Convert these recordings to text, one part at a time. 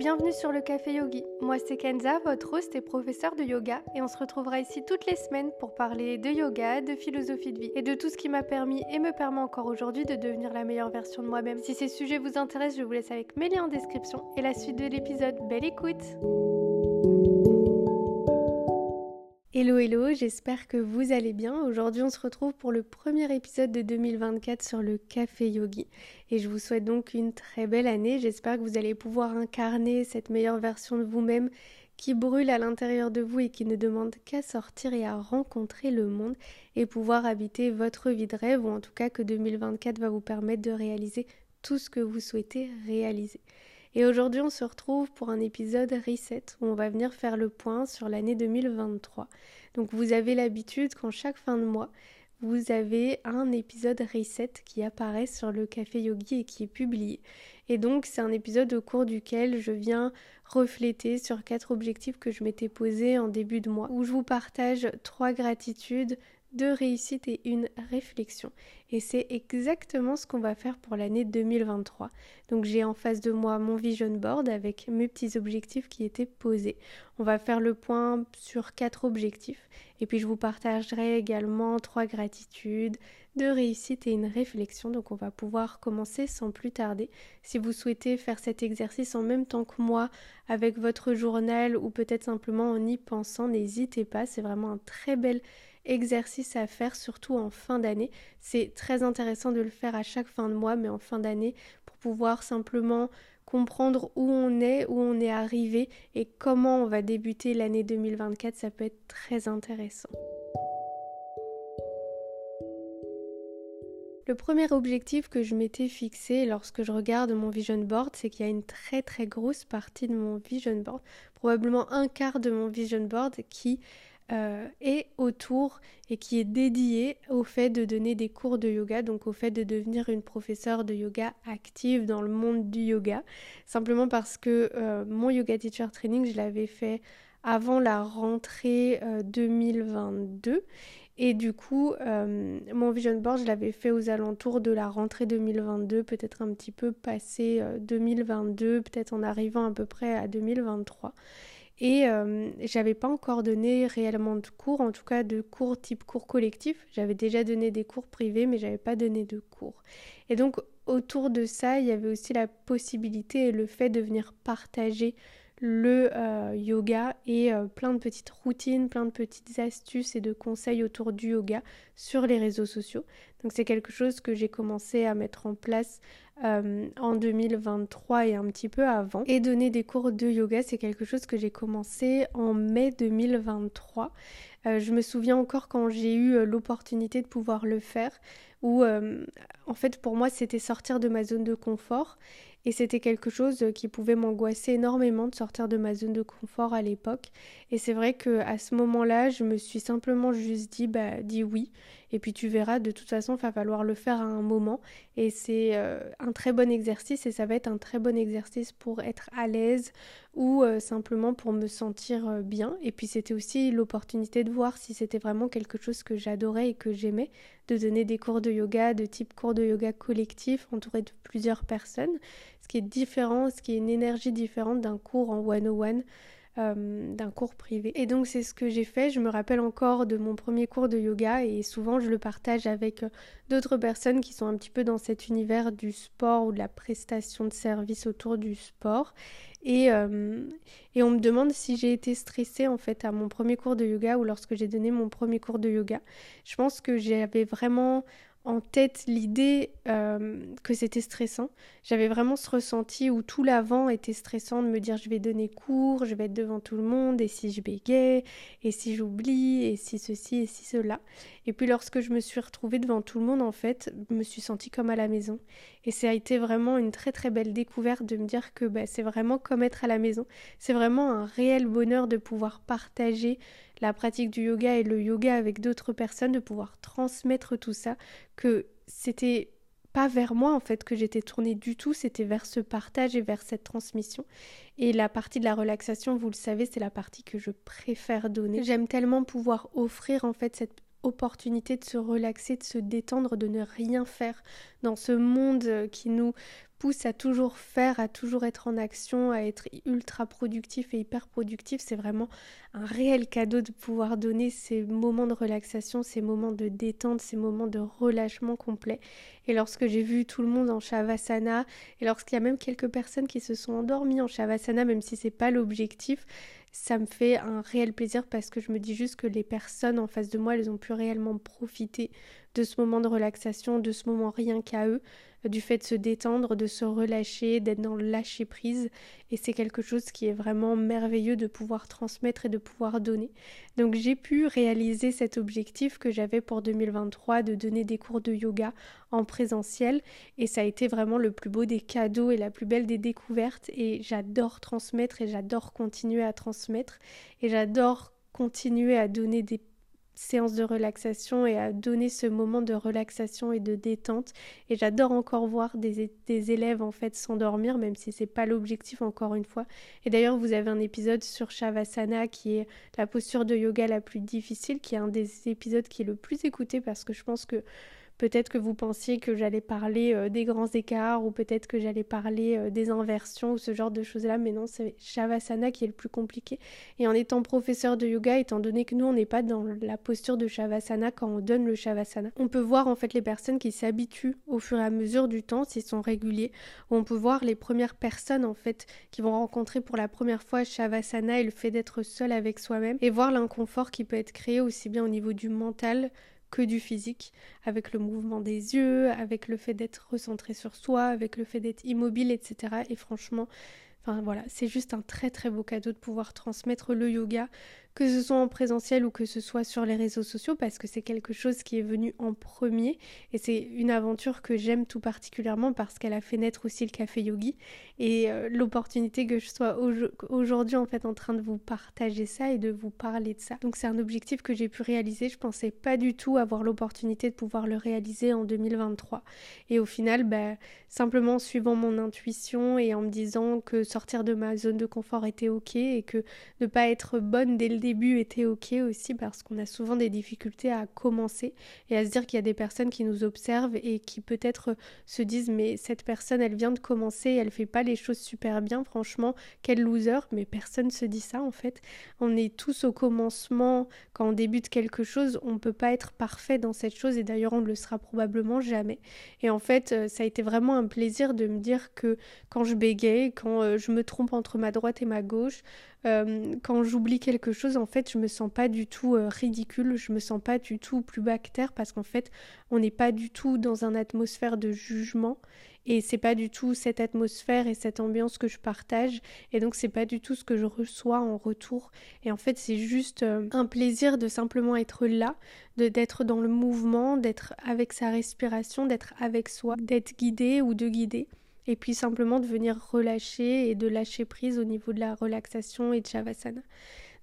bienvenue sur le Café Yogi. Moi c'est Kenza, votre host et professeur de yoga et on se retrouvera ici toutes les semaines pour parler de yoga, de philosophie de vie et de tout ce qui m'a permis et me permet encore aujourd'hui de devenir la meilleure version de moi-même. Si ces sujets vous intéressent, je vous laisse avec mes liens en description et la suite de l'épisode. Belle écoute Hello j'espère que vous allez bien. Aujourd'hui on se retrouve pour le premier épisode de 2024 sur le Café Yogi. Et je vous souhaite donc une très belle année. J'espère que vous allez pouvoir incarner cette meilleure version de vous-même qui brûle à l'intérieur de vous et qui ne demande qu'à sortir et à rencontrer le monde et pouvoir habiter votre vie de rêve ou en tout cas que 2024 va vous permettre de réaliser tout ce que vous souhaitez réaliser. Et aujourd'hui, on se retrouve pour un épisode reset où on va venir faire le point sur l'année 2023. Donc vous avez l'habitude qu'en chaque fin de mois, vous avez un épisode reset qui apparaît sur le Café Yogi et qui est publié. Et donc c'est un épisode au cours duquel je viens refléter sur quatre objectifs que je m'étais posés en début de mois, où je vous partage trois gratitudes deux réussites et une réflexion. Et c'est exactement ce qu'on va faire pour l'année 2023. Donc j'ai en face de moi mon vision board avec mes petits objectifs qui étaient posés. On va faire le point sur quatre objectifs et puis je vous partagerai également trois gratitudes, deux réussites et une réflexion. Donc on va pouvoir commencer sans plus tarder. Si vous souhaitez faire cet exercice en même temps que moi avec votre journal ou peut-être simplement en y pensant, n'hésitez pas. C'est vraiment un très bel exercice à faire, surtout en fin d'année. C'est très intéressant de le faire à chaque fin de mois, mais en fin d'année, pour pouvoir simplement comprendre où on est, où on est arrivé et comment on va débuter l'année 2024, ça peut être très intéressant. Le premier objectif que je m'étais fixé lorsque je regarde mon vision board, c'est qu'il y a une très très grosse partie de mon vision board, probablement un quart de mon vision board qui euh, est autour et qui est dédié au fait de donner des cours de yoga, donc au fait de devenir une professeure de yoga active dans le monde du yoga. Simplement parce que euh, mon yoga teacher training, je l'avais fait avant la rentrée 2022. Euh, et du coup, mon vision board, je l'avais fait aux alentours de la rentrée 2022, peut-être un petit peu passé 2022, peut-être en arrivant à peu près à 2023. Et euh, j'avais pas encore donné réellement de cours, en tout cas de cours type cours collectif. J'avais déjà donné des cours privés, mais j'avais pas donné de cours. Et donc autour de ça, il y avait aussi la possibilité et le fait de venir partager le euh, yoga et euh, plein de petites routines, plein de petites astuces et de conseils autour du yoga sur les réseaux sociaux. Donc c'est quelque chose que j'ai commencé à mettre en place euh, en 2023 et un petit peu avant. Et donner des cours de yoga, c'est quelque chose que j'ai commencé en mai 2023. je me souviens encore quand j'ai eu l'opportunité de pouvoir le faire, où en fait pour moi c'était sortir de ma zone de confort et c'était quelque chose qui pouvait m'angoisser énormément de sortir de ma zone de confort à l'époque. Et c'est vrai que à ce moment-là, je me suis simplement juste dit bah dis oui et puis tu verras de toute façon il va falloir le faire à un moment. Et c'est euh, un très bon exercice et ça va être un très bon exercice pour être à l'aise ou euh, simplement pour me sentir euh, bien. Et puis c'était aussi l'opportunité de voir si c'était vraiment quelque chose que j'adorais et que j'aimais de donner des cours de yoga de type cours de yoga collectif entouré de plusieurs personnes. Ce qui est différent ce qui est une énergie différente d'un cours en one-on-one euh, d'un cours privé. Et donc c'est ce que j'ai fait. Je me rappelle encore de mon premier cours de yoga et souvent je le partage avec euh, d'autres personnes qui sont un petit peu dans cet univers du sport ou de la prestation de service autour du sport. Et, euh, et on me demande si j'ai été stressée en fait à mon premier cours de yoga ou lorsque j'ai donné mon premier cours de yoga. Je pense que j'avais vraiment en tête l'idée euh, que c'était stressant. J'avais vraiment ce ressenti où tout l'avant était stressant de me dire je vais donner cours, je vais être devant tout le monde, et si je bégais, et si j'oublie, et si ceci, et si cela. Et puis lorsque je me suis retrouvée devant tout le monde, en fait, je me suis sentie comme à la maison. Et ça a été vraiment une très très belle découverte de me dire que bah, c'est vraiment comme être à la maison. C'est vraiment un réel bonheur de pouvoir partager la pratique du yoga et le yoga avec d'autres personnes, de pouvoir transmettre tout ça, que c'était pas vers moi en fait que j'étais tournée du tout, c'était vers ce partage et vers cette transmission. Et la partie de la relaxation, vous le savez, c'est la partie que je préfère donner. J'aime tellement pouvoir offrir en fait cette opportunité de se relaxer, de se détendre, de ne rien faire dans ce monde qui nous pousse à toujours faire, à toujours être en action, à être ultra productif et hyper productif. C'est vraiment un réel cadeau de pouvoir donner ces moments de relaxation, ces moments de détente, ces moments de relâchement complet. Et lorsque j'ai vu tout le monde en Shavasana, et lorsqu'il y a même quelques personnes qui se sont endormies en Shavasana, même si c'est pas l'objectif, ça me fait un réel plaisir parce que je me dis juste que les personnes en face de moi, elles ont pu réellement profiter de ce moment de relaxation, de ce moment rien qu'à eux, du fait de se détendre, de se relâcher, d'être dans le lâcher prise. Et c'est quelque chose qui est vraiment merveilleux de pouvoir transmettre et de pouvoir donner. Donc j'ai pu réaliser cet objectif que j'avais pour 2023 de donner des cours de yoga en présentiel. Et ça a été vraiment le plus beau des cadeaux et la plus belle des découvertes. Et j'adore transmettre et j'adore continuer à transmettre. Et j'adore continuer à donner des séance de relaxation et à donner ce moment de relaxation et de détente. Et j'adore encore voir des, des, élèves en fait s'endormir, même si c'est pas l'objectif encore une fois. Et d'ailleurs, vous avez un épisode sur Shavasana qui est la posture de yoga la plus difficile, qui est un des épisodes qui est le plus écouté parce que je pense que Peut-être que vous pensiez que j'allais parler euh, des grands écarts ou peut-être que j'allais parler euh, des inversions ou ce genre de choses-là, mais non, c'est Shavasana qui est le plus compliqué. Et en étant professeur de yoga, étant donné que nous, on n'est pas dans la posture de Shavasana quand on donne le Shavasana, on peut voir en fait les personnes qui s'habituent au fur et à mesure du temps, s'ils sont réguliers, on peut voir les premières personnes en fait qui vont rencontrer pour la première fois Shavasana et le fait d'être seul avec soi-même et voir l'inconfort qui peut être créé aussi bien au niveau du mental que du physique, avec le mouvement des yeux, avec le fait d'être recentré sur soi, avec le fait d'être immobile, etc. Et franchement, enfin voilà, c'est juste un très très beau cadeau de pouvoir transmettre le yoga que ce soit en présentiel ou que ce soit sur les réseaux sociaux, parce que c'est quelque chose qui est venu en premier et c'est une aventure que j'aime tout particulièrement parce qu'elle a fait naître aussi le café yogi et euh, l'opportunité que je sois aujourd'hui en fait en train de vous partager ça et de vous parler de ça. Donc c'est un objectif que j'ai pu réaliser. Je pensais pas du tout avoir l'opportunité de pouvoir le réaliser en 2023 et au final, bah, simplement en suivant mon intuition et en me disant que sortir de ma zone de confort était ok et que ne pas être bonne dès le début était ok aussi parce qu'on a souvent des difficultés à commencer et à se dire qu'il y a des personnes qui nous observent et qui peut-être se disent mais cette personne elle vient de commencer, elle fait pas les choses super bien, franchement, quel loser, mais personne se dit ça en fait. On est tous au commencement, quand on débute quelque chose, on peut pas être parfait dans cette chose et d'ailleurs on ne le sera probablement jamais. Et en fait, euh, ça a été vraiment un plaisir de me dire que quand je bégaye, quand euh, je me trompe entre ma droite et ma gauche, euh, quand j'oublie quelque chose, en fait, je me sens pas du tout euh, ridicule, je me sens pas du tout plus bactère parce qu'en fait, on n'est pas du tout dans une atmosphère de jugement. Et c'est pas du tout cette atmosphère et cette ambiance que je partage. Et donc c'est pas du tout ce que je reçois en retour. Et en fait c'est juste euh, un plaisir de simplement être là de d'être dans le mouvement d'être avec sa respiration d'être avec soi d'être guidé ou de guider et puis simplement de venir relâcher et de lâcher prise au niveau de la relaxation et de Shavasana.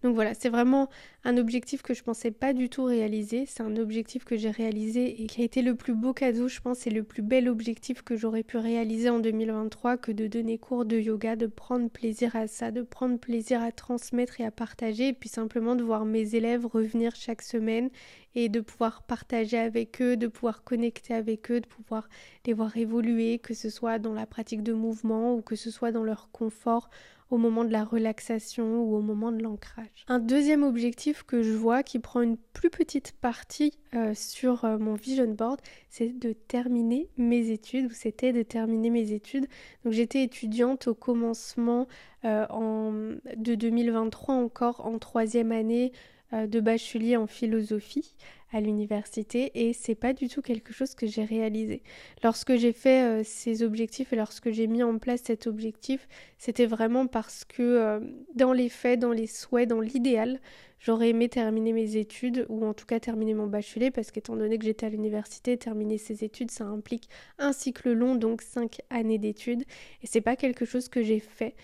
Donc voilà, c'est vraiment un objectif que je pensais pas du tout réaliser. C'est un objectif que j'ai réalisé et qui a été le plus beau cadeau, je pense, et le plus bel objectif que j'aurais pu réaliser en 2023 que de donner cours de yoga, de prendre plaisir à ça, de prendre plaisir à transmettre et à partager, et puis simplement de voir mes élèves revenir chaque semaine et de pouvoir partager avec eux, de pouvoir connecter avec eux, de pouvoir les voir évoluer, que ce soit dans la pratique de mouvement ou que ce soit dans leur confort au moment de la relaxation ou au moment de l'ancrage. Un deuxième objectif que je vois qui prend une plus petite partie euh, sur euh, mon vision board, c'est de terminer mes études, ou c'était de terminer mes études. Donc j'étais étudiante au commencement euh, en, de 2023 encore en troisième année de bachelier en philosophie à l'université et c'est pas du tout quelque chose que j'ai réalisé. Lorsque j'ai fait euh, ces objectifs et lorsque j'ai mis en place cet objectif, c'était vraiment parce que euh, dans les faits, dans les souhaits, dans l'idéal, j'aurais aimé terminer mes études ou en tout cas terminer mon bachelier parce qu'étant donné que j'étais à l'université, terminer ces études, ça implique un cycle long, donc cinq années d'études et c'est pas quelque chose que j'ai fait.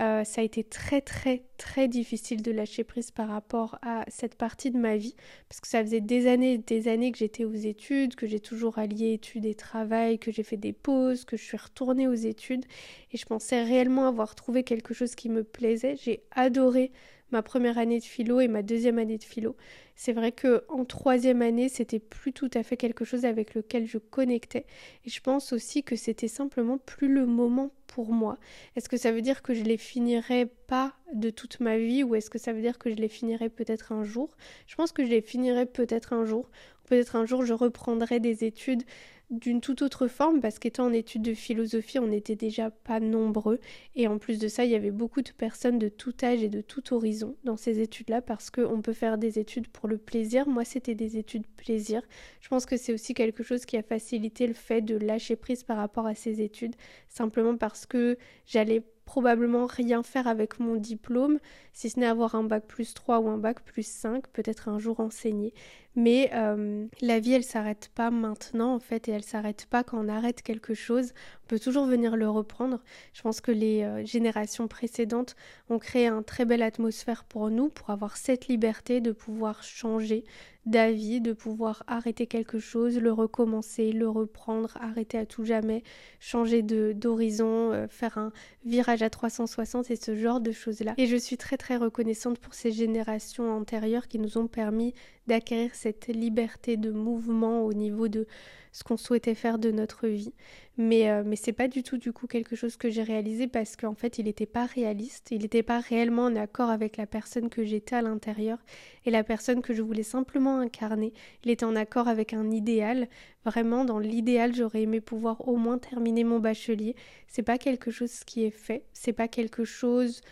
Euh, ça a été très très très difficile de lâcher prise par rapport à cette partie de ma vie parce que ça faisait des années et des années que j'étais aux études, que j'ai toujours allié études et travail, que j'ai fait des pauses, que je suis retournée aux études et je pensais réellement avoir trouvé quelque chose qui me plaisait. J'ai adoré ma première année de philo et ma deuxième année de philo. C'est vrai que en troisième année, c'était plus tout à fait quelque chose avec lequel je connectais. Et je pense aussi que c'était simplement plus le moment pour moi. Est-ce que ça veut dire que je les finirai pas de toute ma vie ou est-ce que ça veut dire que je les finirai peut-être un jour? Je pense que je les finirai peut-être un jour. Peut-être un jour je reprendrai des études d'une toute autre forme parce qu'étant en études de philosophie, on n'était déjà pas nombreux et en plus de ça, il y avait beaucoup de personnes de tout âge et de tout horizon dans ces études-là parce qu'on peut faire des études pour le plaisir. Moi, c'était des études plaisir. Je pense que c'est aussi quelque chose qui a facilité le fait de lâcher prise par rapport à ces études, simplement parce que j'allais probablement rien faire avec mon diplôme, si ce n'est avoir un bac plus 3 ou un bac plus 5, peut-être un jour enseigner. Mais euh, la vie, elle s'arrête pas maintenant en fait, et elle s'arrête pas quand on arrête quelque chose. On peut toujours venir le reprendre. Je pense que les euh, générations précédentes ont créé une très belle atmosphère pour nous, pour avoir cette liberté de pouvoir changer, d'avis, de pouvoir arrêter quelque chose, le recommencer, le reprendre, arrêter à tout jamais, changer d'horizon, euh, faire un virage à 360 et ce genre de choses-là. Et je suis très très reconnaissante pour ces générations antérieures qui nous ont permis d'acquérir cette liberté de mouvement au niveau de ce qu'on souhaitait faire de notre vie. Mais, euh, mais c'est pas du tout du coup quelque chose que j'ai réalisé parce qu'en fait il n'était pas réaliste, il n'était pas réellement en accord avec la personne que j'étais à l'intérieur et la personne que je voulais simplement incarner. Il était en accord avec un idéal. Vraiment, dans l'idéal, j'aurais aimé pouvoir au moins terminer mon bachelier. C'est pas quelque chose qui est fait, c'est pas quelque chose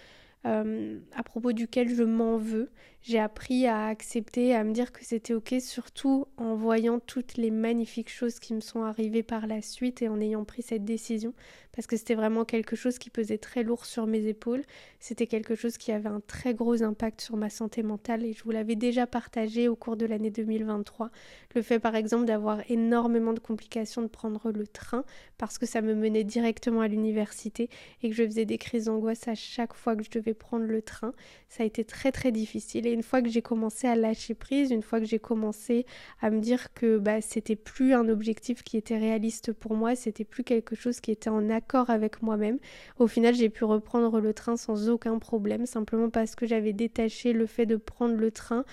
euh, à propos duquel je m'en veux. J'ai appris à accepter, à me dire que c'était ok, surtout en voyant toutes les magnifiques choses qui me sont arrivées par la suite et en ayant pris cette décision, parce que c'était vraiment quelque chose qui pesait très lourd sur mes épaules. C'était quelque chose qui avait un très gros impact sur ma santé mentale et je vous l'avais déjà partagé au cours de l'année 2023. Le fait par exemple d'avoir énormément de complications de prendre le train parce que ça me menait directement à l'université et que je faisais des crises d'angoisse à chaque fois que je devais prendre le train. Ça a été très très difficile et une fois que j'ai commencé à lâcher prise, une fois que j'ai commencé à me dire que bah, c'était plus un objectif qui était réaliste pour moi, c'était plus quelque chose qui était en accord avec moi-même, au final j'ai pu reprendre le train sans aucun problème, simplement parce que j'avais détaché le fait de prendre le train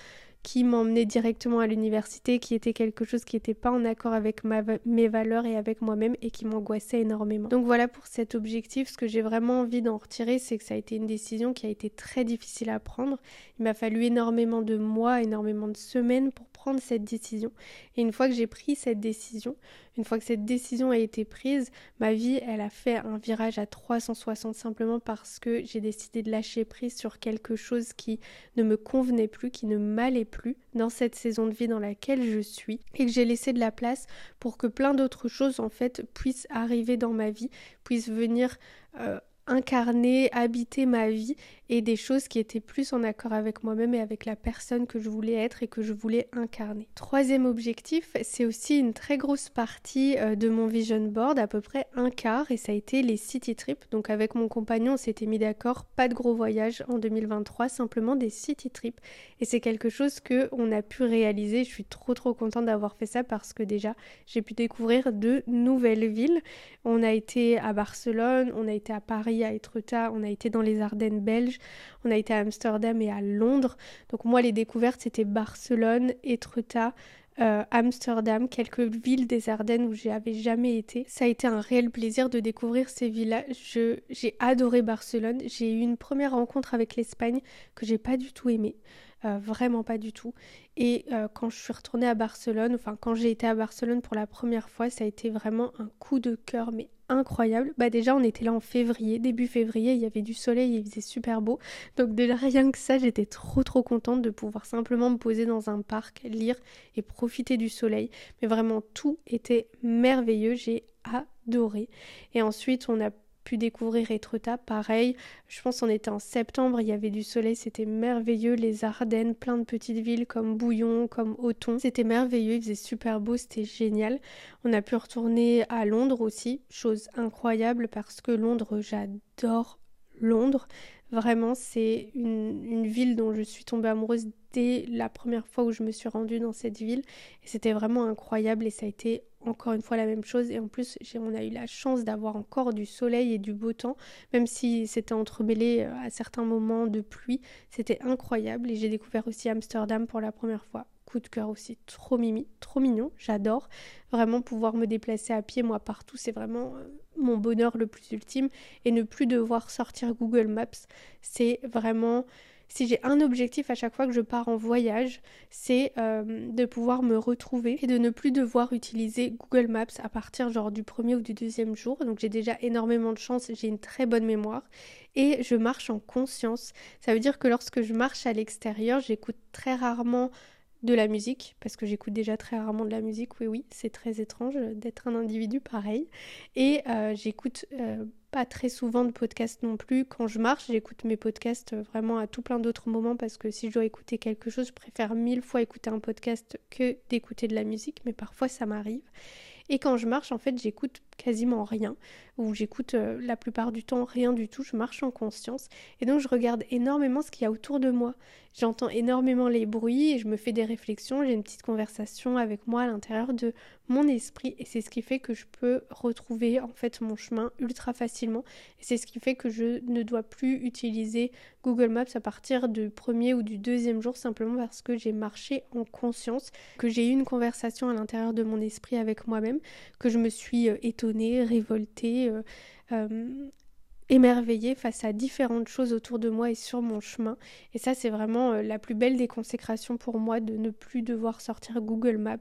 qui m'emmenait directement à l'université, qui était quelque chose qui n'était pas en accord avec mes valeurs et avec moi-même et qui m'angoissait énormément. Donc voilà pour cet objectif, ce que j'ai vraiment envie d'en retirer, c'est que ça a été une décision qui a été très difficile à prendre. Il m'a fallu énormément de mois, énormément de semaines pour prendre cette décision. Et une fois que j'ai pris cette décision, une fois que cette décision a été prise, ma vie, elle a fait un virage à 360 simplement parce que j'ai décidé de lâcher prise sur quelque chose qui ne me convenait plus, qui ne m'allait plus dans cette saison de vie dans laquelle je suis et que j'ai laissé de la place pour que plein d'autres choses en fait puissent arriver dans ma vie, puissent venir euh, incarner, habiter ma vie et des choses qui étaient plus en accord avec moi-même et avec la personne que je voulais être et que je voulais incarner. Troisième objectif, c'est aussi une très grosse partie euh, de mon vision board, à peu près un quart, et ça a été les city trips. Donc avec mon compagnon, on s'était mis d'accord, pas de gros voyages en 2023, simplement des city trips. Et c'est quelque chose que on a pu réaliser. Je suis trop trop contente d'avoir fait ça parce que déjà, j'ai pu découvrir de nouvelles villes. On a été à Barcelone, on a été à Paris, à Etretat, on a été dans les Ardennes belges on a été à Amsterdam et à Londres. Donc moi, les découvertes, c'était Barcelone, Etretat, euh, Amsterdam, quelques villes des Ardennes où j'avais jamais été. Ça a été un réel plaisir de découvrir ces villes-là. J'ai adoré Barcelone. J'ai eu une première rencontre avec l'Espagne que j'ai pas du tout aimée. Euh, vraiment pas du tout. Et euh, quand je suis retournée à Barcelone, enfin quand j'ai été à Barcelone pour la première fois, ça a été vraiment un coup de cœur, mais incroyable. Bah déjà on était là en février, début février, il y avait du soleil, il faisait super beau. Donc déjà rien que ça, j'étais trop trop contente de pouvoir simplement me poser dans un parc, lire et profiter du soleil. Mais vraiment tout était merveilleux, j'ai adoré. Et ensuite on a pu découvrir Etretat, pareil. Je pense qu'on était en septembre, il y avait du soleil, c'était merveilleux. Les Ardennes, plein de petites villes comme Bouillon, comme Auton. C'était merveilleux, il faisait super beau, c'était génial. On a pu retourner à Londres aussi, chose incroyable parce que Londres, j'adore Londres. Vraiment, c'est une, une, ville dont je suis tombée amoureuse dès la première fois où je me suis rendue dans cette ville. Et c'était vraiment incroyable et ça a été encore une fois la même chose. Et en plus, on a eu la chance d'avoir encore du soleil et du beau temps, même si c'était entremêlé euh, à certains moments de pluie. C'était incroyable. Et j'ai découvert aussi Amsterdam pour la première fois. Coup de cœur aussi, trop mimi, trop mignon, j'adore. Vraiment pouvoir me déplacer à pied, moi, partout, c'est vraiment euh, mon bonheur le plus ultime. Et ne plus devoir sortir Google Maps, c'est vraiment si j'ai un objectif à chaque fois que je pars en voyage, c'est euh, de pouvoir me retrouver et de ne plus devoir utiliser Google Maps à partir genre du premier ou du deuxième jour. Donc j'ai déjà énormément de chance, j'ai une très bonne mémoire et je marche en conscience. Ça veut dire que lorsque je marche à l'extérieur, j'écoute très rarement de la musique, parce que j'écoute déjà très rarement de la musique, oui oui, c'est très étrange d'être un individu pareil. Et euh, j'écoute euh, très souvent de podcasts non plus. Quand je marche, j'écoute mes podcasts vraiment à tout plein d'autres moments, parce que si je dois écouter quelque chose, je préfère mille fois écouter un podcast que d'écouter de la musique, mais parfois ça m'arrive. Et quand je marche, en fait, j'écoute quasiment rien, ou j'écoute euh, la plupart du temps rien du tout, je marche en conscience, et donc je regarde énormément ce qu'il y a autour de moi. J'entends énormément les bruits et je me fais des réflexions, j'ai une petite conversation avec moi à l'intérieur de mon esprit, et c'est ce qui fait que je peux retrouver en fait mon chemin ultra facilement, et c'est ce qui fait que je ne dois plus utiliser Google Maps à partir du premier ou du deuxième jour, simplement parce que j'ai marché en conscience, que j'ai eu une conversation à l'intérieur de mon esprit avec moi-même, que je me suis euh, révoltée, euh, euh, émerveillée face à différentes choses autour de moi et sur mon chemin. Et ça, c'est vraiment euh, la plus belle des consécrations pour moi de ne plus devoir sortir Google Maps,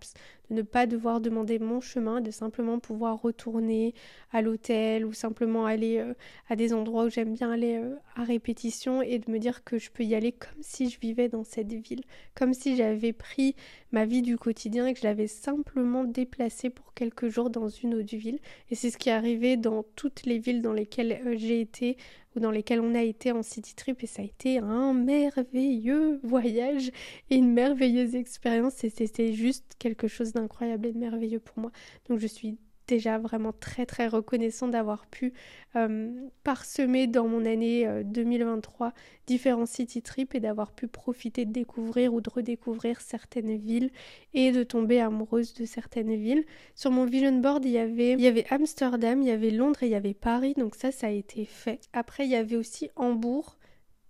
de ne pas devoir demander mon chemin, de simplement pouvoir retourner à l'hôtel ou simplement aller à des endroits où j'aime bien aller à répétition et de me dire que je peux y aller comme si je vivais dans cette ville, comme si j'avais pris ma vie du quotidien et que je l'avais simplement déplacée pour quelques jours dans une autre ville. Et c'est ce qui est arrivé dans toutes les villes dans lesquelles euh, j'ai été ou dans lesquels on a été en city trip et ça a été un merveilleux voyage et une merveilleuse expérience et c'était juste quelque chose d'incroyable et de merveilleux pour moi. Donc je suis déjà vraiment très très reconnaissant d'avoir pu euh, parsemer dans mon année 2023 euh, différents city trips et d'avoir pu profiter de découvrir ou de redécouvrir certaines villes et de tomber amoureuse de certaines villes. Sur mon vision board, il y avait, il y avait Amsterdam, il y avait Londres et il y avait Paris, donc ça, ça a été fait. Après, il y avait aussi Hambourg,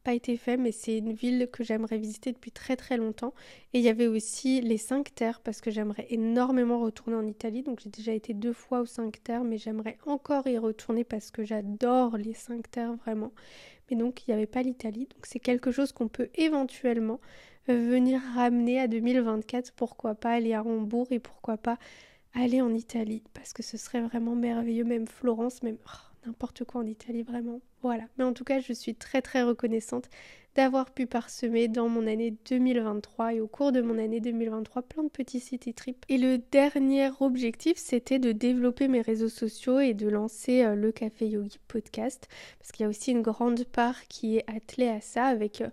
pas été fait, mais c'est une ville que j'aimerais visiter depuis très très longtemps. Et il y avait aussi les cinq terres, parce que j'aimerais énormément retourner en Italie. Donc j'ai déjà été deux fois aux cinq terres, mais j'aimerais encore y retourner parce que j'adore les cinq terres vraiment. Mais donc il n'y avait pas l'Italie. Donc c'est quelque chose qu'on peut éventuellement euh, venir ramener à 2024. Pourquoi pas aller à Hambourg et pourquoi pas aller en Italie, parce que ce serait vraiment merveilleux, même Florence, même... Oh, n'importe quoi en Italie, vraiment. Voilà. Mais en tout cas, je suis très très reconnaissante d'avoir pu parsemer dans mon année 2023 et au cours de mon année 2023 plein de petits city trips. Et le dernier objectif, c'était de développer mes réseaux sociaux et de lancer euh, le Café Yogi podcast parce qu'il y a aussi une grande part qui est attelée à ça avec euh,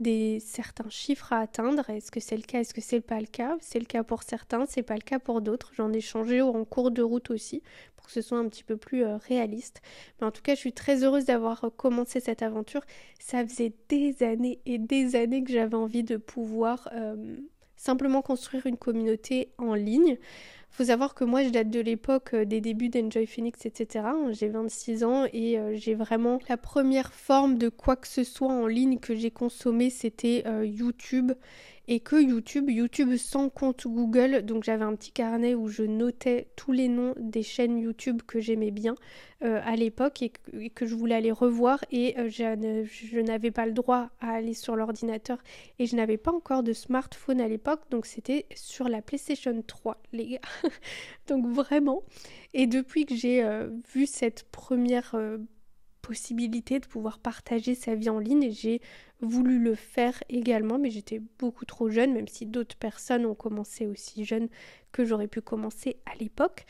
des certains chiffres à atteindre. Est-ce que c'est le cas? Est-ce que c'est pas le cas? C'est le cas pour certains, c'est pas le cas pour d'autres. J'en ai changé en cours de route aussi que ce soit un petit peu plus euh, réaliste. Mais en tout cas, je suis très heureuse d'avoir commencé cette aventure. Ça faisait des années et des années que j'avais envie de pouvoir euh, simplement construire une communauté en ligne. Faut savoir que moi je date de l'époque euh, des débuts d'Enjoy Phoenix, etc. J'ai 26 ans et euh, j'ai vraiment la première forme de quoi que ce soit en ligne que j'ai consommé, c'était YouTube et que YouTube, YouTube sans compte Google, donc j'avais un petit carnet où je notais tous les noms des chaînes YouTube que j'aimais bien euh, à l'époque et, que je voulais aller revoir et euh, je, n'avais pas le droit à aller sur l'ordinateur et je n'avais pas encore de smartphone à l'époque, donc c'était sur la PlayStation 3, les gars. donc vraiment. Et depuis que j'ai euh, vu cette première de pouvoir partager sa vie en ligne. J'ai voulu le faire également, mais j'étais beaucoup trop jeune, même si d'autres personnes ont commencé aussi jeunes que j'aurais pu commencer à l'époque.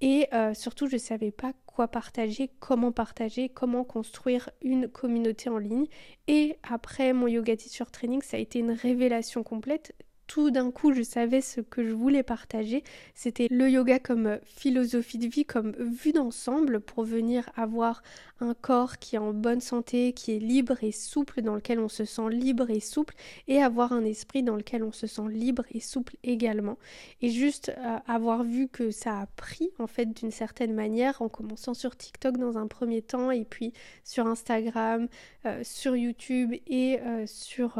Et euh, surtout, je ne savais pas quoi partager, comment partager, comment construire une communauté en ligne. Et après mon yoga teacher training, ça a été une révélation complète tout d'un coup je savais ce que je voulais partager. C'était le yoga comme philosophie de vie, comme vue d'ensemble pour venir avoir un corps qui est en bonne santé, qui est libre et souple, dans lequel on se sent libre et souple, et avoir un esprit dans lequel on se sent libre et souple également. Et juste euh, avoir vu que ça a pris en fait d'une certaine manière, en commençant sur TikTok dans un premier temps, et puis sur Instagram, euh, sur YouTube et euh, sur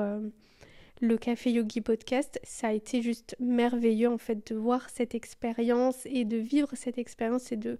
le Café Yogi Podcast, ça a été juste merveilleux en fait de voir cette expérience et de vivre cette expérience et de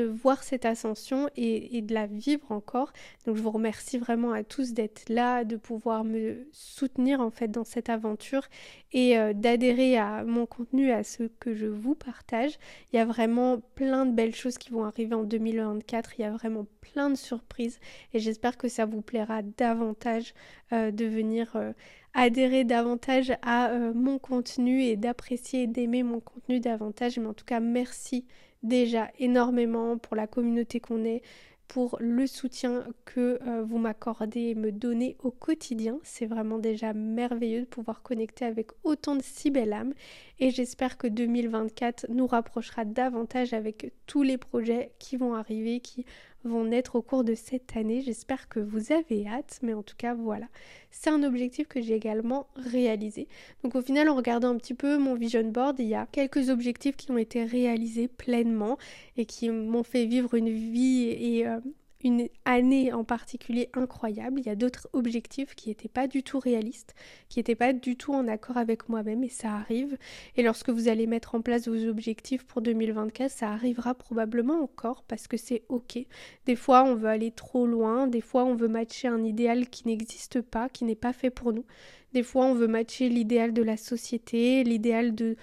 voir cette ascension et, de la vivre encore. Donc je vous remercie vraiment à tous d'être là, de pouvoir me soutenir en fait dans cette aventure et euh, d'adhérer à mon contenu, à ce que je vous partage. Il y a vraiment plein de belles choses qui vont arriver en 2024. Il y a vraiment plein de surprises et j'espère que ça vous plaira davantage euh, de venir euh, adhérer davantage à mon contenu et d'apprécier et d'aimer mon contenu davantage. Mais en tout cas, merci déjà énormément pour la communauté qu'on est, pour le soutien que euh, vous m'accordez et me donnez au quotidien. C'est vraiment déjà merveilleux de pouvoir connecter avec autant de si belles âmes et j'espère que 2024 nous rapprochera davantage avec tous les projets qui vont arriver, qui vont naître au cours de cette année. J'espère que vous avez hâte, mais en tout cas voilà, c'est un objectif que j'ai également réalisé. Donc au final, en regardant un petit peu mon vision board, il y a quelques objectifs qui ont été réalisés pleinement et qui m'ont fait vivre une vie et euh, une année en particulier incroyable. Il y a d'autres objectifs qui n'étaient pas du tout réalistes, qui n'étaient pas du tout en accord avec moi-même et ça arrive. Et lorsque vous allez mettre en place vos objectifs pour 2024, ça arrivera probablement encore parce que c'est ok. Des fois, on veut aller trop loin, des fois, on veut matcher un idéal qui n'existe pas, qui n'est pas fait pour nous. Des fois, on veut matcher l'idéal de la société, l'idéal de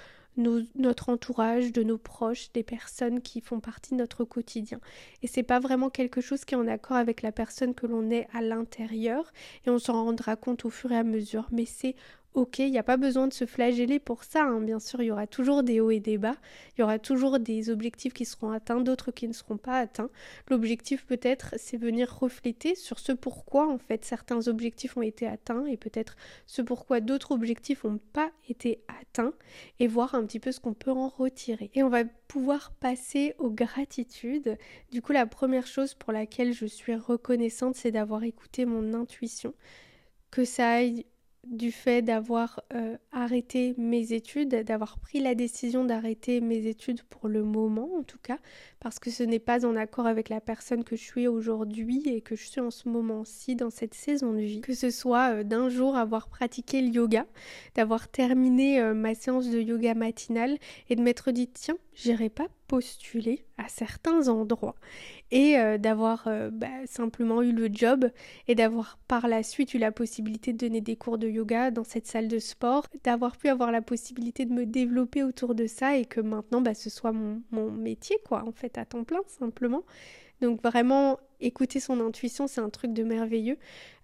notre entourage, de nos proches, des personnes qui font partie de notre quotidien. Et c'est pas vraiment quelque chose qui est en accord avec la personne que l'on est à l'intérieur et on s'en rendra compte au fur et à mesure. Mais c'est ok, il n'y a pas besoin de se flageller pour ça, hein. bien sûr, il y aura toujours des hauts et des bas, il y aura toujours des objectifs qui seront atteints, d'autres qui ne seront pas atteints. L'objectif peut-être, c'est venir refléter sur ce pourquoi en fait certains objectifs ont été atteints et peut-être ce pourquoi d'autres objectifs n'ont pas été atteints et voir un petit peu ce qu'on peut en retirer. Et on va pouvoir passer aux gratitudes. Du coup, la première chose pour laquelle je suis reconnaissante, c'est d'avoir écouté mon intuition que ça aille du fait d'avoir euh, arrêté mes études, d'avoir pris la décision d'arrêter mes études pour le moment en tout cas, parce que ce n'est pas en accord avec la personne que je suis aujourd'hui et que je suis en ce moment-ci dans cette saison de vie. Que ce soit euh, d'un jour avoir pratiqué le yoga, d'avoir terminé euh, ma séance de yoga matinale et de m'être dit tiens, j'irai pas postuler à certains endroits et euh, d'avoir euh, bah, simplement eu le job et d'avoir par la suite eu la possibilité de donner des cours de yoga dans cette salle de sport, d'avoir pu avoir la possibilité de me développer autour de ça et que maintenant bah, ce soit mon, métier quoi en fait à temps plein simplement. Donc vraiment écouter son intuition c'est un truc de merveilleux.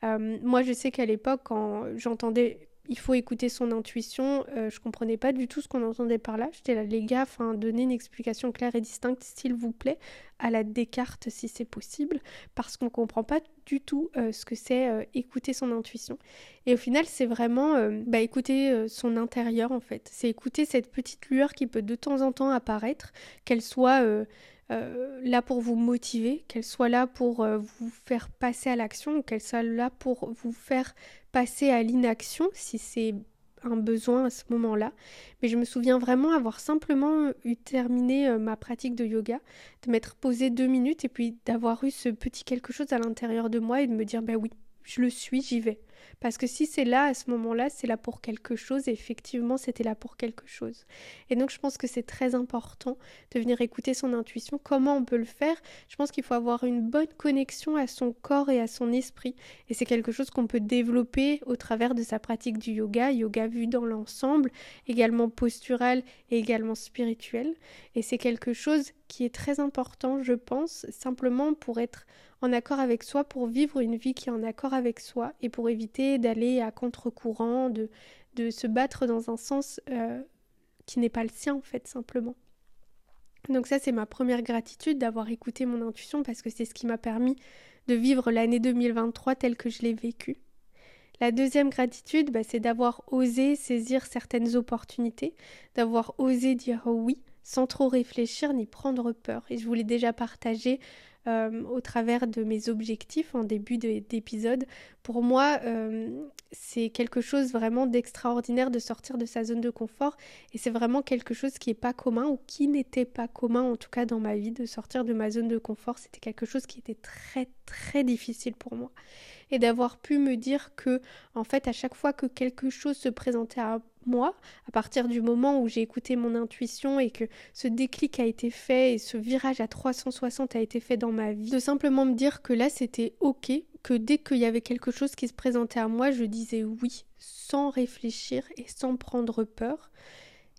Euh, moi je sais qu'à l'époque quand j'entendais il faut écouter son intuition. Euh, je comprenais pas du tout ce qu'on entendait par là. J'étais là, les gars, enfin, donnez une explication claire et distincte, s'il vous plaît, à la Descartes si c'est possible, parce qu'on comprend pas du tout euh, ce que c'est euh, écouter son intuition. Et au final, c'est vraiment bah, écouter son intérieur en fait. C'est écouter cette petite lueur qui peut de temps en temps apparaître, qu'elle soit là pour vous motiver, qu'elle soit là pour vous faire passer à l'action, ou qu'elle soit là pour vous faire passer à l'inaction si c'est un besoin à ce moment-là. Mais je me souviens vraiment avoir simplement eu terminé euh, ma pratique de yoga, de m'être posé deux minutes et puis d'avoir eu ce petit quelque chose à l'intérieur de moi et de me dire bah oui, je le suis, j'y vais. Parce que si c'est là, à ce moment-là, c'est là pour quelque chose, et effectivement, c'était là pour quelque chose. Et donc, je pense que c'est très important de venir écouter son intuition. Comment on peut le faire Je pense qu'il faut avoir une bonne connexion à son corps et à son esprit. Et c'est quelque chose qu'on peut développer au travers de sa pratique du yoga, yoga vu dans l'ensemble, également postural et également spirituel. Et c'est quelque chose qui est très important, je pense, simplement pour être en accord avec soi, pour vivre une vie qui est en accord avec soi et pour éviter d'aller à contre-courant, de, de se battre dans un sens euh, qui n'est pas le sien en fait, simplement. Donc ça, c'est ma première gratitude d'avoir écouté mon intuition parce que c'est ce qui m'a permis de vivre l'année 2023 telle que je l'ai vécue. La deuxième gratitude, bah, c'est d'avoir osé saisir certaines opportunités, d'avoir osé dire oui sans trop réfléchir ni prendre peur. Et je vous l'ai déjà partagé euh, au travers de mes objectifs en début d'épisode. Pour moi, euh, c'est quelque chose vraiment d'extraordinaire de sortir de sa zone de confort et c'est vraiment quelque chose qui n'est pas commun ou qui n'était pas commun en tout cas dans ma vie de sortir de ma zone de confort. C'était quelque chose qui était très très difficile pour moi et d'avoir pu me dire que en fait à chaque fois que quelque chose se présentait à moi, à partir du moment où j'ai écouté mon intuition et que ce déclic a été fait et ce virage à 360 a été fait dans ma vie, de simplement me dire que là c'était ok, que dès qu'il y avait quelque chose qui se présentait à moi, je disais oui sans réfléchir et sans prendre peur.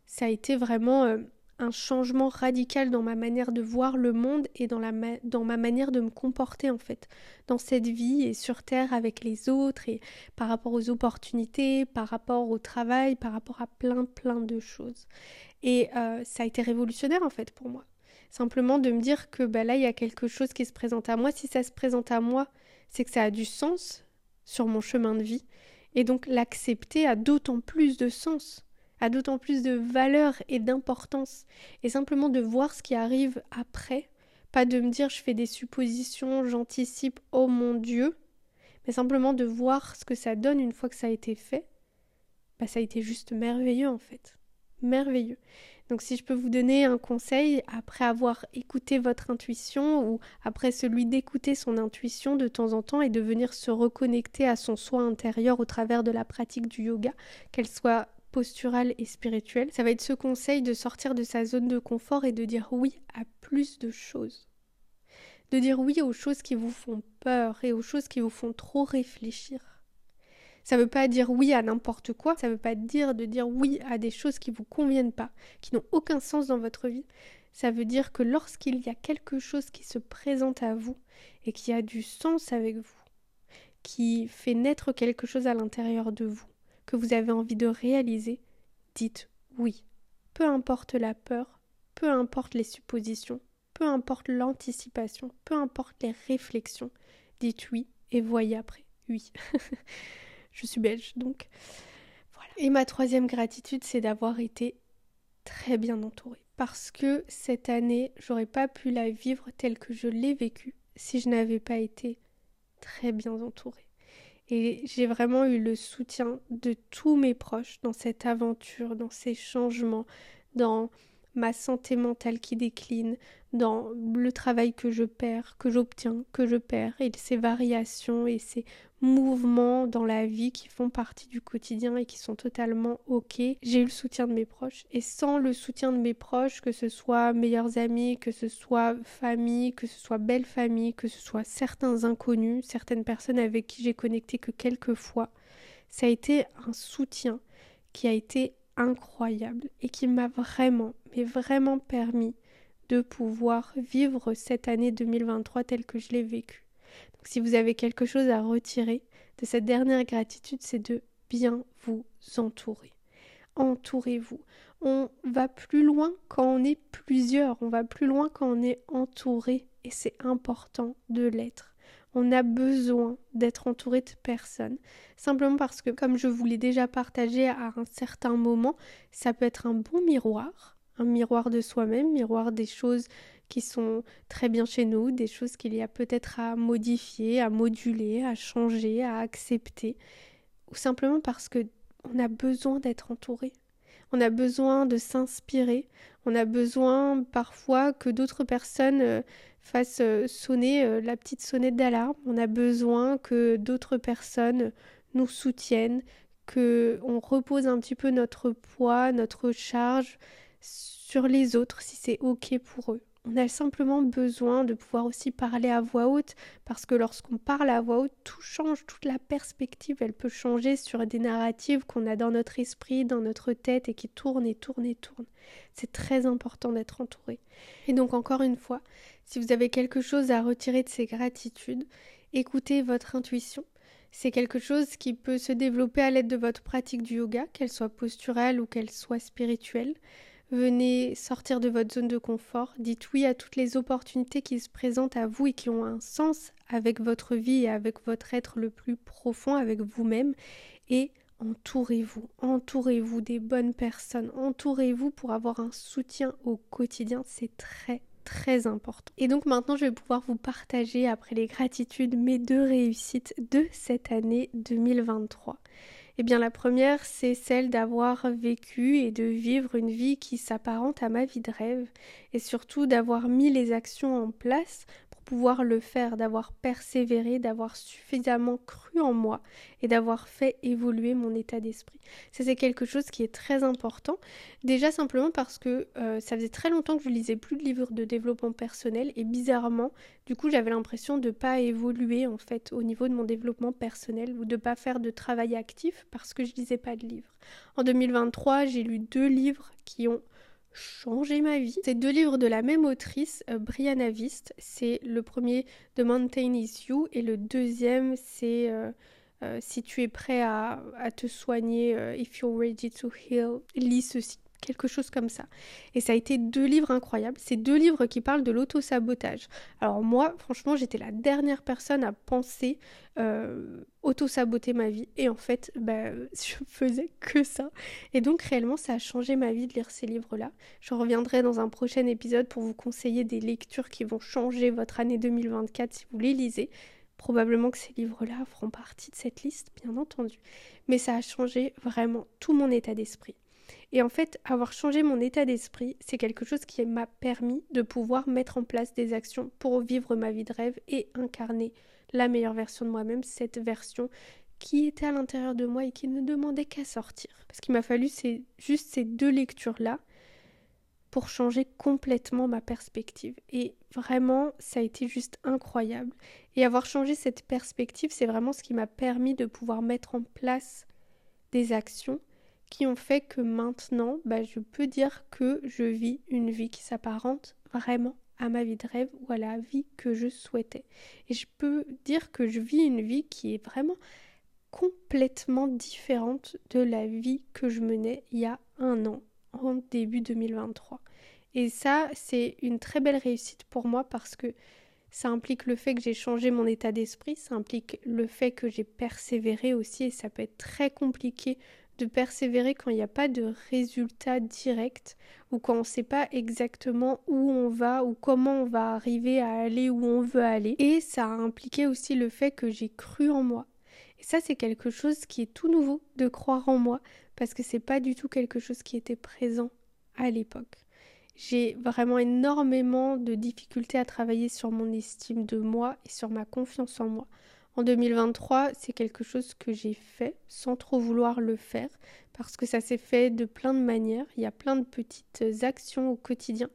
Ça a été vraiment euh, un changement radical dans ma manière de voir le monde et dans, ma manière de me comporter en fait dans cette vie et sur Terre avec les autres et par rapport aux opportunités, par rapport au travail, par rapport à plein plein de choses. Et euh, ça a été révolutionnaire en fait pour moi. Simplement de me dire que bah, là il y a quelque chose qui se présente à moi. Si ça se présente à moi, c'est que ça a du sens sur mon chemin de vie. Et donc l'accepter a d'autant plus de sens a d'autant plus de valeur et d'importance. Et simplement de voir ce qui arrive après, pas de me dire je fais des suppositions, j'anticipe, oh mon Dieu, mais simplement de voir ce que ça donne une fois que ça a été fait, bah ça a été juste merveilleux en fait. Merveilleux. Donc si je peux vous donner un conseil, après avoir écouté votre intuition ou après celui d'écouter son intuition de temps en temps et de venir se reconnecter à son soi intérieur au travers de la pratique du yoga, qu'elle soit posturale et spirituelle, ça va être ce conseil de sortir de sa zone de confort et de dire oui à plus de choses. De dire oui aux choses qui vous font peur et aux choses qui vous font trop réfléchir. Ça ne veut pas dire oui à n'importe quoi, ça ne veut pas dire de dire oui à des choses qui ne vous conviennent pas, qui n'ont aucun sens dans votre vie. Ça veut dire que lorsqu'il y a quelque chose qui se présente à vous et qui a du sens avec vous, qui fait naître quelque chose à l'intérieur de vous, que vous avez envie de réaliser, dites oui. Peu importe la peur, peu importe les suppositions, peu importe l'anticipation, peu importe les réflexions, dites oui et voyez après. Oui. Je suis belge donc. Voilà. Et ma troisième gratitude, c'est d'avoir été très bien entourée. Parce que cette année, j'aurais pas pu la vivre telle que je l'ai vécue si je n'avais pas été très bien entourée. Et j'ai vraiment eu le soutien de tous mes proches dans cette aventure, dans ces changements, dans ma santé mentale qui décline, dans le travail que je perds, que j'obtiens, que je perds, et ces variations et ces mouvements dans la vie qui font partie du quotidien et qui sont totalement ok. J'ai eu le soutien de mes proches. Et sans le soutien de mes proches, que ce soit meilleurs amis, que ce soit famille, que ce soit belle famille, que ce soit certains inconnus, certaines personnes avec qui j'ai connecté que quelques fois, ça a été un soutien qui a été incroyable et qui m'a vraiment, mais vraiment permis de pouvoir vivre cette année 2023 telle que je l'ai vécue. Donc si vous avez quelque chose à retirer de cette dernière gratitude, c'est de bien vous entourer. Entourez-vous. On va plus loin quand on est plusieurs, on va plus loin quand on est entouré et c'est important de l'être. On a besoin d'être entouré de personnes. Simplement parce que, comme je vous l'ai déjà partagé à un certain moment, ça peut être un bon miroir, un miroir de soi-même, miroir des choses qui sont très bien chez nous, des choses qu'il y a peut-être à modifier, à moduler, à changer, à accepter, ou simplement parce que on a besoin d'être entouré. On a besoin de s'inspirer, on a besoin parfois que d'autres personnes fassent euh, sonner euh, la petite sonnette d'alarme, on a besoin que d'autres personnes nous soutiennent, que on repose un petit peu notre poids, notre charge sur les autres si c'est OK pour eux. On a simplement besoin de pouvoir aussi parler à voix haute parce que lorsqu'on parle à voix haute, tout change, toute la perspective, elle peut changer sur des narratives qu'on a dans notre esprit, dans notre tête et qui tournent et tournent et tournent. C'est très important d'être entouré. Et donc encore une fois, si vous avez quelque chose à retirer de ces gratitudes, écoutez votre intuition. C'est quelque chose qui peut se développer à l'aide de votre pratique du yoga, qu'elle soit posturale ou qu'elle soit spirituelle. venez sortir de votre zone de confort, dites oui à toutes les opportunités qui se présentent à vous et qui ont un sens avec votre vie et avec votre être le plus profond, avec vous-même, et entourez-vous, entourez-vous des bonnes personnes, entourez-vous pour avoir un soutien au quotidien, c'est très très important. Et donc maintenant, je vais pouvoir vous partager, après les gratitudes, mes deux réussites de cette année 2023. Eh bien, la première, c'est celle d'avoir vécu et de vivre une vie qui s'apparente à ma vie de rêve, et surtout d'avoir mis les actions en place pouvoir le faire, d'avoir persévéré, d'avoir suffisamment cru en moi et d'avoir fait évoluer mon état d'esprit. Ça c'est quelque chose qui est très important. Déjà simplement parce que euh, ça faisait très longtemps que je lisais plus de livres de développement personnel et bizarrement, du coup j'avais l'impression de pas évoluer en fait au niveau de mon développement personnel ou de pas faire de travail actif parce que je lisais pas de livres. En 2023, j'ai lu deux livres qui ont changé ma vie. C'est deux livres de la même autrice, euh, Brianna Vist. C'est le premier The Mountain is You et le deuxième c'est euh, euh, Si tu es prêt à, à te soigner, If you're ready to heal, lis ceci quelque chose comme ça. Et ça a été deux livres incroyables. C'est deux livres qui parlent de l'auto-sabotage. Alors moi, franchement, j'étais la dernière personne à penser euh, auto-saboter ma vie. Et en fait, bah, je faisais que ça. Et donc réellement, ça a changé ma vie de lire ces livres-là. Je reviendrai dans un prochain épisode pour vous conseiller des lectures qui vont changer votre année 2024 si vous les lisez. Probablement que ces livres-là feront partie de cette liste, bien entendu. Mais ça a changé vraiment tout mon état d'esprit. Et en fait, avoir changé mon état d'esprit, c'est quelque chose qui m'a permis de pouvoir mettre en place des actions pour vivre ma vie de rêve et incarner la meilleure version de moi-même, cette version qui était à l'intérieur de moi et qui ne demandait qu'à sortir. Parce qu'il m'a fallu c'est juste ces deux lectures-là pour changer complètement ma perspective. Et vraiment, ça a été juste incroyable. Et avoir changé cette perspective, c'est vraiment ce qui m'a permis de pouvoir mettre en place des actions qui ont fait que maintenant, bah, je peux dire que je vis une vie qui s'apparente vraiment à ma vie de rêve ou à la vie que je souhaitais. Et je peux dire que je vis une vie qui est vraiment complètement différente de la vie que je menais il y a un an, en début 2023. Et ça, c'est une très belle réussite pour moi parce que ça implique le fait que j'ai changé mon état d'esprit, ça implique le fait que j'ai persévéré aussi et ça peut être très compliqué de persévérer quand il n'y a pas de résultat direct ou quand on ne sait pas exactement où on va ou comment on va arriver à aller où on veut aller. Et ça a impliqué aussi le fait que j'ai cru en moi. Et ça, c'est quelque chose qui est tout nouveau de croire en moi parce que c'est pas du tout quelque chose qui était présent à l'époque. J'ai vraiment énormément de difficultés à travailler sur mon estime de moi et sur ma confiance en moi. En 2023, c'est quelque chose que j'ai fait sans trop vouloir le faire parce que ça s'est fait de plein de manières. Il y a plein de petites actions au quotidien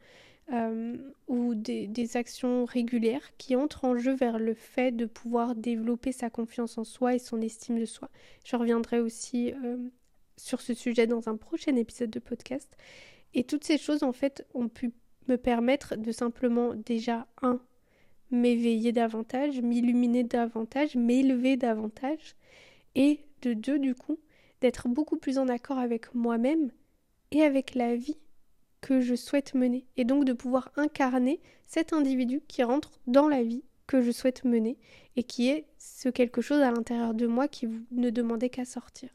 euh, ou des, actions régulières qui entrent en jeu vers le fait de pouvoir développer sa confiance en soi et son estime de soi. Je reviendrai aussi euh, sur ce sujet dans un prochain épisode de podcast. Et toutes ces choses, en fait, ont pu me permettre de simplement déjà, un, m'éveiller davantage, m'illuminer davantage, m'élever davantage, et de deux, du coup, d'être beaucoup plus en accord avec moi-même et avec la vie que je souhaite mener, et donc de pouvoir incarner cet individu qui rentre dans la vie que je souhaite mener, et qui est ce quelque chose à l'intérieur de moi qui ne demandait qu'à sortir.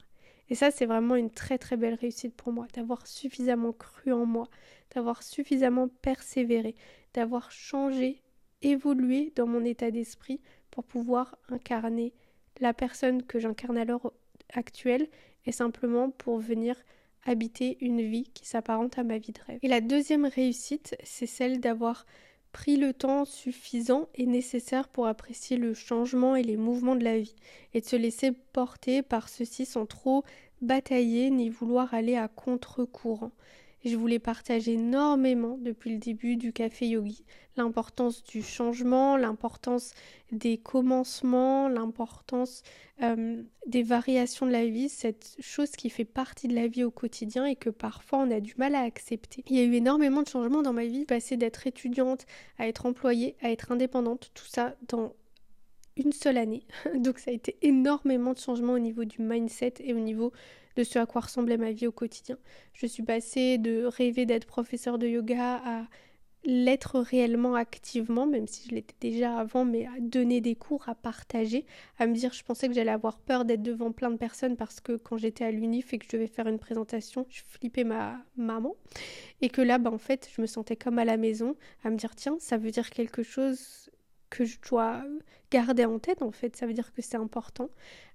Et ça, c'est vraiment une très très belle réussite pour moi, d'avoir suffisamment cru en moi, d'avoir suffisamment persévéré, d'avoir changé évoluer dans mon état d'esprit pour pouvoir incarner la personne que j'incarne à l'heure actuelle et simplement pour venir habiter une vie qui s'apparente à ma vie de rêve. Et la deuxième réussite, c'est celle d'avoir pris le temps suffisant et nécessaire pour apprécier le changement et les mouvements de la vie et de se laisser porter par ceci sans trop batailler ni vouloir aller à contre-courant je voulais partager énormément depuis le début du café yogi l'importance du changement, l'importance des commencements, l'importance euh, des variations de la vie, cette chose qui fait partie de la vie au quotidien et que parfois on a du mal à accepter. Il y a eu énormément de changements dans ma vie, passer d'être étudiante à être employée, à être indépendante, tout ça dans une seule année. Donc ça a été énormément de changements au niveau du mindset et au niveau de ce à quoi ressemblait ma vie au quotidien. Je suis passée de rêver d'être professeur de yoga à l'être réellement activement, même si je l'étais déjà avant, mais à donner des cours, à partager, à me dire, je pensais que j'allais avoir peur d'être devant plein de personnes parce que quand j'étais à l'UNIF et que je devais faire une présentation, je flippais ma maman. Et que là, bah, en fait, je me sentais comme à la maison, à me dire, tiens, ça veut dire quelque chose que je dois garder en tête, en fait, ça veut dire que c'est important,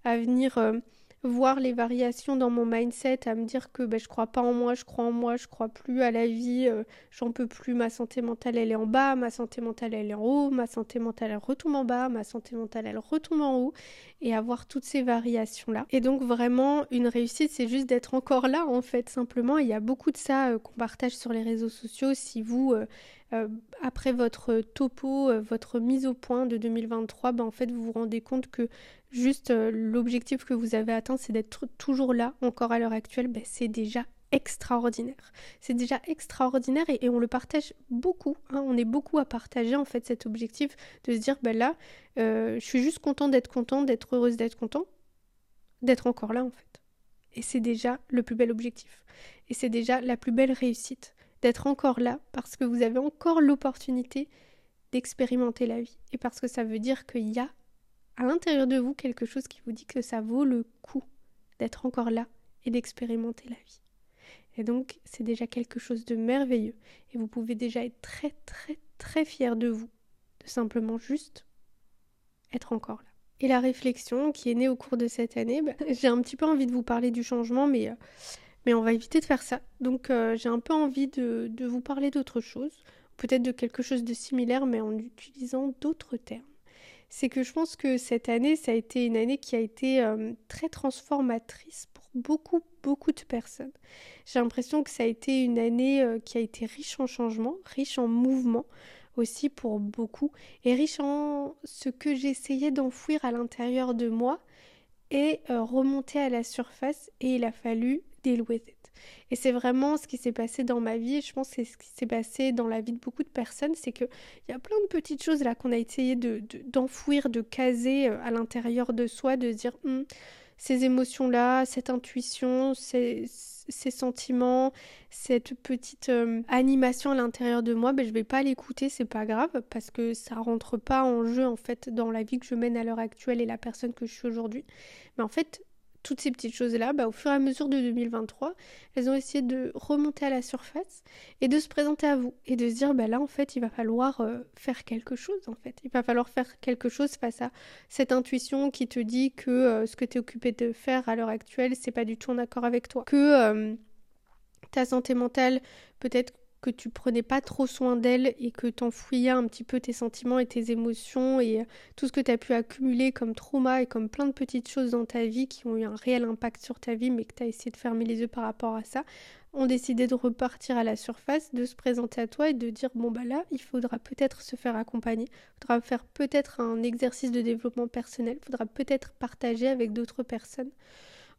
à venir... Euh, voir les variations dans mon mindset, à me dire que ben, je crois pas en moi, je crois en moi, je crois plus à la vie, euh, j'en peux plus, ma santé mentale elle est en bas, ma santé mentale elle est en haut, ma santé mentale elle retombe en bas, ma santé mentale elle retombe en haut, et avoir toutes ces variations là. Et donc vraiment une réussite c'est juste d'être encore là en fait simplement. Il y a beaucoup de ça euh, qu'on partage sur les réseaux sociaux. Si vous euh, après votre topo, votre mise au point de 2023, ben en fait vous vous rendez compte que juste euh, l'objectif que vous avez atteint, c'est d'être toujours là, encore à l'heure actuelle, ben, c'est déjà extraordinaire. C'est déjà extraordinaire et, on le partage beaucoup. Hein. On est beaucoup à partager en fait cet objectif de se dire, ben là, euh, je suis juste content d'être content, d'être heureuse d'être content, d'être encore là en fait. Et c'est déjà le plus bel objectif. Et c'est déjà la plus belle réussite d'être encore là parce que vous avez encore l'opportunité d'expérimenter la vie. Et parce que ça veut dire qu'il y a à l'intérieur de vous quelque chose qui vous dit que ça vaut le coup d'être encore là et d'expérimenter la vie. Et donc, c'est déjà quelque chose de merveilleux. Et vous pouvez déjà être très, très, très fier de vous. De simplement juste être encore là. Et la réflexion qui est née au cours de cette année, bah, j'ai un petit peu envie de vous parler du changement, mais, euh, mais on va éviter de faire ça. Donc, euh, j'ai un peu envie de, vous parler d'autre chose. Peut-être de quelque chose de similaire, mais en utilisant d'autres termes c'est que je pense que cette année, ça a été une année qui a été euh, très transformatrice pour beaucoup, beaucoup de personnes. J'ai l'impression que ça a été une année euh, qui a été riche en changements, riche en mouvements aussi pour beaucoup, et riche en ce que j'essayais d'enfouir à l'intérieur de moi et remonter à la surface, et il a fallu deal with it. Et c'est vraiment ce qui s'est passé dans ma vie, je pense que c'est ce qui s'est passé dans la vie de beaucoup de personnes, c'est qu'il y a plein de petites choses là qu'on a essayé d'enfouir, de, de, caser euh, à l'intérieur de soi, de se dire hum, ces émotions-là, cette intuition, ces, ces, sentiments, cette petite euh, animation à l'intérieur de moi, ben, je vais pas l'écouter, c'est pas grave, parce que ça rentre pas en jeu en fait dans la vie que je mène à l'heure actuelle et la personne que je suis aujourd'hui. Mais en fait, toutes ces petites choses-là, bah, au fur et à mesure de 2023, elles ont essayé de remonter à la surface et de se présenter à vous et de se dire, bah là, en fait, il va falloir euh, faire quelque chose, en fait. Il va falloir faire quelque chose face à cette intuition qui te dit que euh, ce que tu es occupé de faire à l'heure actuelle, c'est pas du tout en accord avec toi. Que euh, ta santé mentale, peut-être que tu prenais pas trop soin d'elle et que t'enfouillais un petit peu tes sentiments et tes émotions et euh, tout ce que tu as pu accumuler comme trauma et comme plein de petites choses dans ta vie qui ont eu un réel impact sur ta vie mais que tu as essayé de fermer les yeux par rapport à ça, ont décidé de repartir à la surface, de se présenter à toi et de dire bon bah là, il faudra peut-être se faire accompagner, il faudra faire peut-être un exercice de développement personnel, il faudra peut-être partager avec d'autres personnes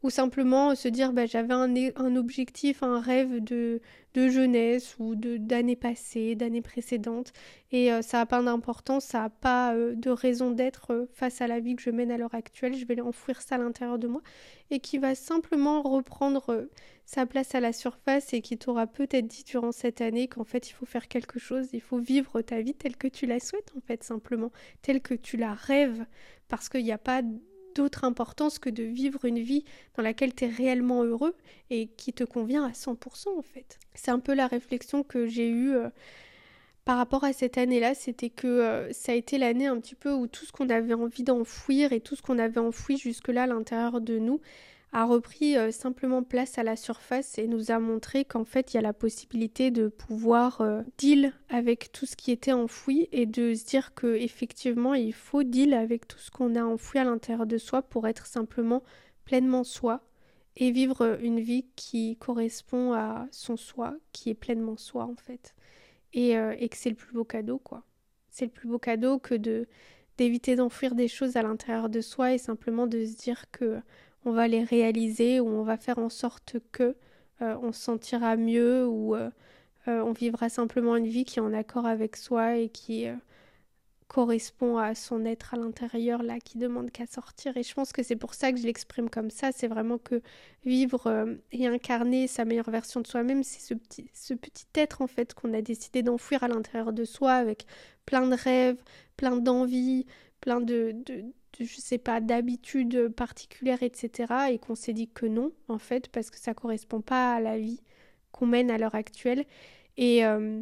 ou simplement se dire bah, j'avais un, un, objectif, un rêve de, de jeunesse ou d'années passées, d'années précédentes et euh, ça n'a pas d'importance, ça n'a pas euh, de raison d'être euh, face à la vie que je mène à l'heure actuelle, je vais enfouir ça à l'intérieur de moi. Et qui va simplement reprendre sa place à la surface et qui t'aura peut-être dit durant cette année qu'en fait il faut faire quelque chose, il faut vivre ta vie telle que tu la souhaites en fait simplement, telle que tu la rêves. Parce qu'il n'y a pas d'autre importance que de vivre une vie dans laquelle tu es réellement heureux et qui te convient à 100% en fait. C'est un peu la réflexion que j'ai eue euh, par rapport à cette année-là, c'était que euh, ça a été l'année un petit peu où tout ce qu'on avait envie d'enfouir et tout ce qu'on avait enfoui jusque-là à l'intérieur de nous, a repris euh, simplement place à la surface et nous a montré qu'en fait il y a la possibilité de pouvoir euh, deal avec tout ce qui était enfoui et de se dire que effectivement il faut deal avec tout ce qu'on a enfoui à l'intérieur de soi pour être simplement pleinement soi et vivre une vie qui correspond à son soi, qui est pleinement soi en fait. Et, euh, et que c'est le plus beau cadeau quoi. C'est le plus beau cadeau que de d'éviter d'enfouir des choses à l'intérieur de soi et simplement de se dire que on va les réaliser ou on va faire en sorte que euh, on se sentira mieux ou euh, euh, on vivra simplement une vie qui est en accord avec soi et qui correspond à son être à l'intérieur là qui demande qu'à sortir. Et je pense que c'est pour ça que je l'exprime comme ça. C'est vraiment que vivre et incarner sa meilleure version de soi-même c'est ce petit ce petit être en fait qu'on a décidé d'enfouir à l'intérieur de soi avec plein de rêves plein d'envies plein de, de, je sais pas d'habitudes particulières etc et qu'on s'est dit que non en fait parce que ça correspond pas à la vie qu'on mène à l'heure actuelle. Et euh,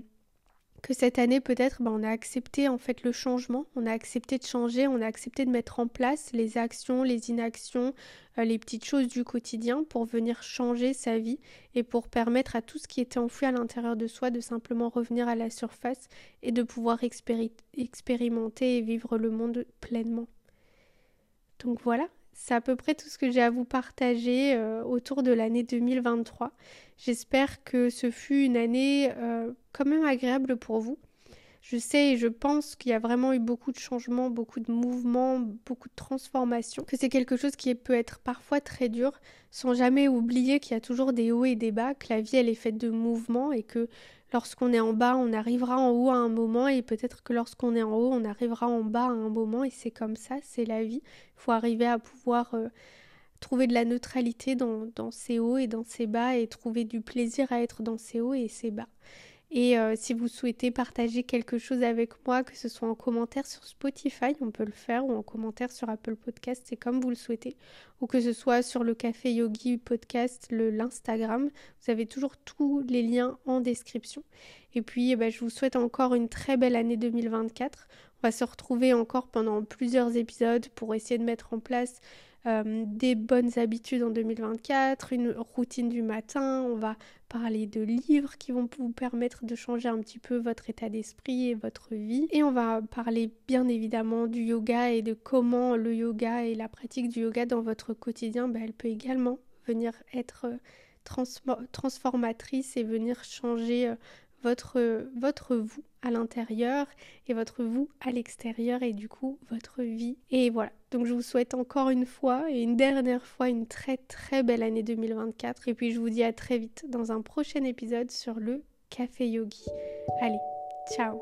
que cette année peut-être ben, on a accepté en fait le changement, on a accepté de changer, on a accepté de mettre en place les actions, les inactions, euh, les petites choses du quotidien pour venir changer sa vie et pour permettre à tout ce qui était enfoui à l'intérieur de soi de simplement revenir à la surface et de pouvoir expérimenter et vivre le monde pleinement. Donc voilà, c'est à peu près tout ce que j'ai à vous partager euh, autour de l'année 2023. J'espère que ce fut une année euh, quand même agréable pour vous. Je sais et je pense qu'il y a vraiment eu beaucoup de changements, beaucoup de mouvements, beaucoup de transformations, que c'est quelque chose qui peut être parfois très dur, sans jamais oublier qu'il y a toujours des hauts et des bas, que la vie elle est faite de mouvements et que lorsqu'on est en bas, on arrivera en haut à un moment et peut-être que lorsqu'on est en haut, on arrivera en bas à un moment et c'est comme ça, c'est la vie. Il faut arriver à pouvoir euh, trouver de la neutralité dans, dans ces hauts et dans ces bas et trouver du plaisir à être dans ces hauts et ces bas. Et euh, si vous souhaitez partager quelque chose avec moi, que ce soit en commentaire sur Spotify, on peut le faire, ou en commentaire sur Apple Podcast, c'est comme vous le souhaitez, ou que ce soit sur le Café Yogi Podcast, l'Instagram, vous avez toujours tous les liens en description. Et puis, eh ben, je vous souhaite encore une très belle année 2024. On va se retrouver encore pendant plusieurs épisodes pour essayer de mettre en place euh, des bonnes habitudes en 2024, une routine du matin, on va parler de livres qui vont vous permettre de changer un petit peu votre état d'esprit et votre vie. Et on va parler bien évidemment du yoga et de comment le yoga et la pratique du yoga dans votre quotidien, ben, elle peut également venir être euh, transformatrice et venir changer euh, votre, votre vous à l'intérieur et votre vous à l'extérieur et du coup votre vie. Et voilà, donc je vous souhaite encore une fois et une dernière fois une très très belle année 2024 et puis je vous dis à très vite dans un prochain épisode sur le Café Yogi. Allez, ciao